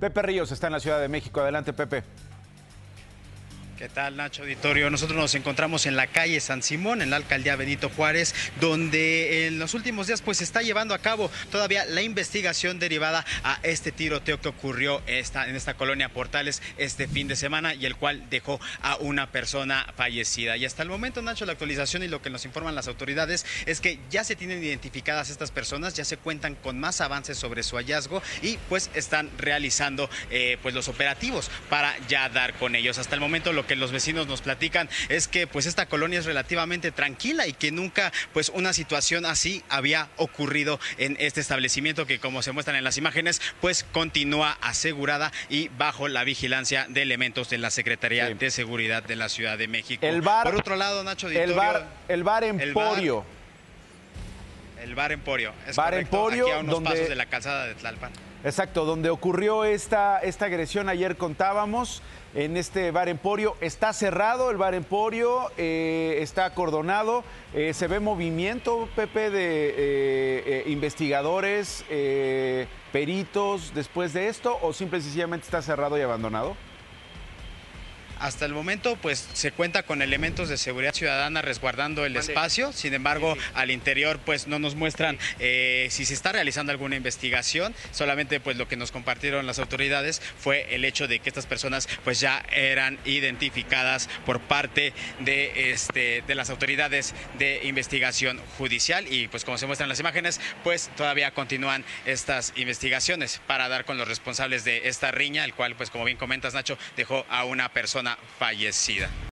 Pepe Ríos está en la Ciudad de México. Adelante, Pepe. ¿Qué tal, Nacho Auditorio? Nosotros nos encontramos en la calle San Simón, en la alcaldía Benito Juárez, donde en los últimos días pues se está llevando a cabo todavía la investigación derivada a este tiroteo que ocurrió en esta colonia Portales este fin de semana y el cual dejó a una persona fallecida. Y hasta el momento, Nacho, la actualización y lo que nos informan las autoridades es que ya se tienen identificadas estas personas, ya se cuentan con más avances sobre su hallazgo y pues están realizando eh, pues los operativos para ya dar con ellos. Hasta el momento lo que los vecinos nos platican es que pues esta colonia es relativamente tranquila y que nunca pues una situación así había ocurrido en este establecimiento que como se muestran en las imágenes pues continúa asegurada y bajo la vigilancia de elementos de la Secretaría de Seguridad de la Ciudad de México. El bar, Por otro lado, Nacho el bar, el bar Emporio. El bar, Emporio. Es bar Emporio, aquí a unos pasos de la calzada de Tlalpan. Exacto, donde ocurrió esta, esta agresión ayer contábamos en este bar Emporio. Está cerrado el bar Emporio, eh, está acordonado. Eh, se ve movimiento, Pepe, de eh, investigadores, peritos después de esto, o simple y sencillamente está cerrado y abandonado? Hasta el momento, pues se cuenta con elementos de seguridad ciudadana resguardando el espacio. Sin embargo, al interior, pues no nos muestran eh, si se está realizando alguna investigación. Solamente, pues lo que nos compartieron las autoridades fue el hecho de que estas personas, pues ya eran identificadas por parte de, este, de las autoridades de investigación judicial. Y pues como se muestran las imágenes, pues todavía continúan estas investigaciones para dar con los responsables de esta riña, el cual, pues como bien comentas, Nacho, dejó a una fallecida.